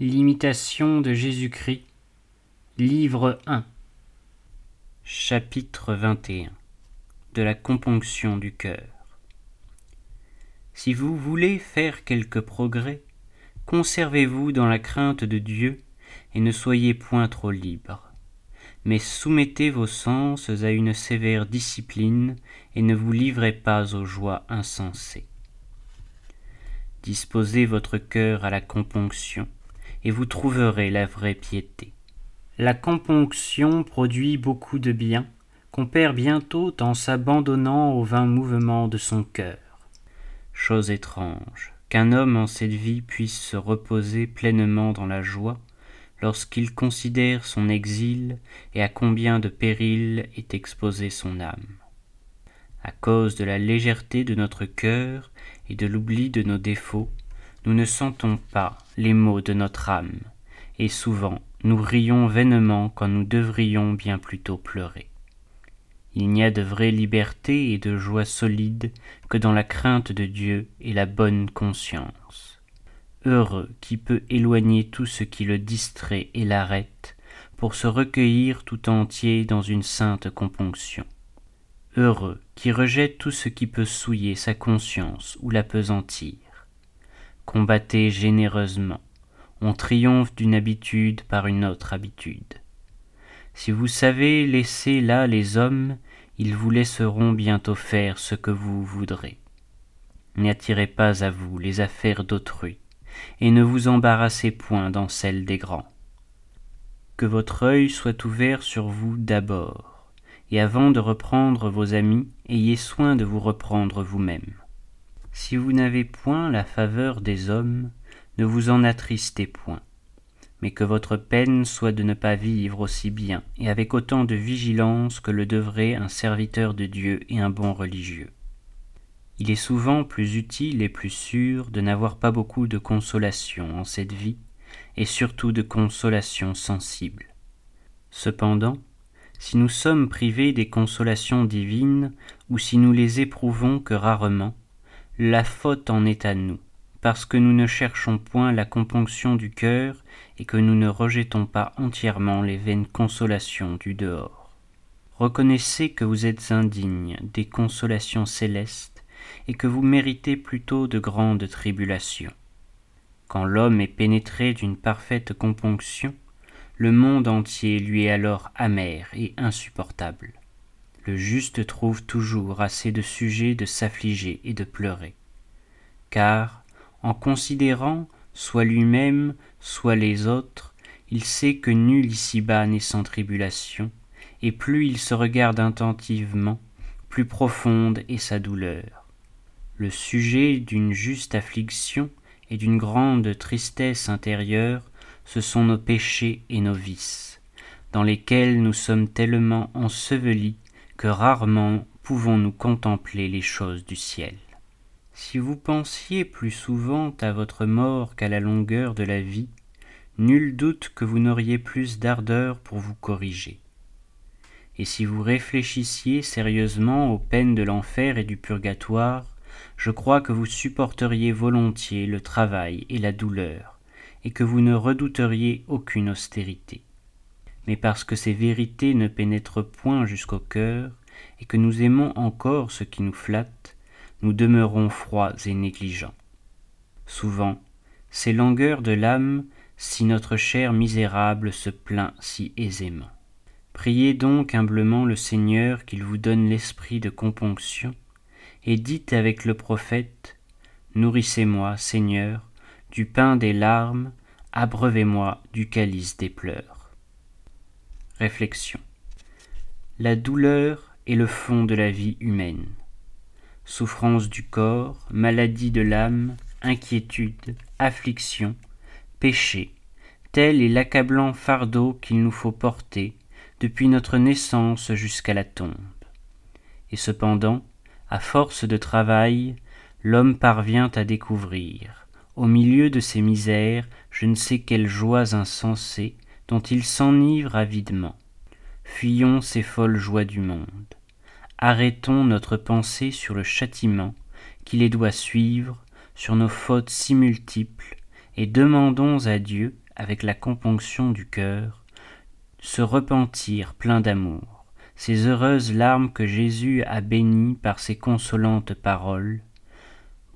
L'imitation de Jésus-Christ, livre 1, chapitre 21 De la componction du cœur. Si vous voulez faire quelque progrès, conservez-vous dans la crainte de Dieu et ne soyez point trop libre. Mais soumettez vos sens à une sévère discipline et ne vous livrez pas aux joies insensées. Disposez votre cœur à la componction et vous trouverez la vraie piété. La componction produit beaucoup de bien qu'on perd bientôt en s'abandonnant aux vains mouvements de son cœur. Chose étrange, qu'un homme en cette vie puisse se reposer pleinement dans la joie lorsqu'il considère son exil et à combien de périls est exposée son âme. À cause de la légèreté de notre cœur et de l'oubli de nos défauts, nous ne sentons pas les maux de notre âme, et souvent nous rions vainement quand nous devrions bien plutôt pleurer. Il n'y a de vraie liberté et de joie solide que dans la crainte de Dieu et la bonne conscience. Heureux qui peut éloigner tout ce qui le distrait et l'arrête, pour se recueillir tout entier dans une sainte componction. Heureux qui rejette tout ce qui peut souiller sa conscience ou l'apesantir combattez généreusement. On triomphe d'une habitude par une autre habitude. Si vous savez laisser là les hommes, ils vous laisseront bientôt faire ce que vous voudrez. N'attirez pas à vous les affaires d'autrui, et ne vous embarrassez point dans celles des grands. Que votre œil soit ouvert sur vous d'abord, et avant de reprendre vos amis, ayez soin de vous reprendre vous-même. Si vous n'avez point la faveur des hommes, ne vous en attristez point, mais que votre peine soit de ne pas vivre aussi bien et avec autant de vigilance que le devrait un serviteur de Dieu et un bon religieux. Il est souvent plus utile et plus sûr de n'avoir pas beaucoup de consolation en cette vie, et surtout de consolation sensible. Cependant, si nous sommes privés des consolations divines, ou si nous les éprouvons que rarement, la faute en est à nous, parce que nous ne cherchons point la componction du cœur et que nous ne rejetons pas entièrement les vaines consolations du dehors. Reconnaissez que vous êtes indignes des consolations célestes et que vous méritez plutôt de grandes tribulations. Quand l'homme est pénétré d'une parfaite componction, le monde entier lui est alors amer et insupportable le juste trouve toujours assez de sujets de s'affliger et de pleurer. Car, en considérant soit lui-même, soit les autres, il sait que nul ici-bas n'est sans tribulation, et plus il se regarde attentivement, plus profonde est sa douleur. Le sujet d'une juste affliction et d'une grande tristesse intérieure, ce sont nos péchés et nos vices, dans lesquels nous sommes tellement ensevelis que rarement pouvons-nous contempler les choses du ciel. Si vous pensiez plus souvent à votre mort qu'à la longueur de la vie, nul doute que vous n'auriez plus d'ardeur pour vous corriger. Et si vous réfléchissiez sérieusement aux peines de l'enfer et du purgatoire, je crois que vous supporteriez volontiers le travail et la douleur, et que vous ne redouteriez aucune austérité mais parce que ces vérités ne pénètrent point jusqu'au cœur, et que nous aimons encore ce qui nous flatte, nous demeurons froids et négligents. Souvent, ces langueurs de l'âme, si notre chair misérable se plaint si aisément. Priez donc humblement le Seigneur qu'il vous donne l'esprit de componction, et dites avec le prophète, Nourrissez-moi, Seigneur, du pain des larmes, abreuvez-moi du calice des pleurs. Réflexion. La douleur est le fond de la vie humaine. Souffrance du corps, maladie de l'âme, inquiétude, affliction, péché, tel est l'accablant fardeau qu'il nous faut porter depuis notre naissance jusqu'à la tombe. Et cependant, à force de travail, l'homme parvient à découvrir, au milieu de ses misères, je ne sais quelles joies insensées, dont il s'enivre avidement. Fuyons ces folles joies du monde. Arrêtons notre pensée sur le châtiment qui les doit suivre, sur nos fautes si multiples, et demandons à Dieu, avec la componction du cœur, ce repentir plein d'amour, ces heureuses larmes que Jésus a bénies par ses consolantes paroles,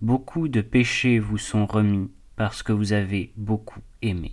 beaucoup de péchés vous sont remis parce que vous avez beaucoup aimé.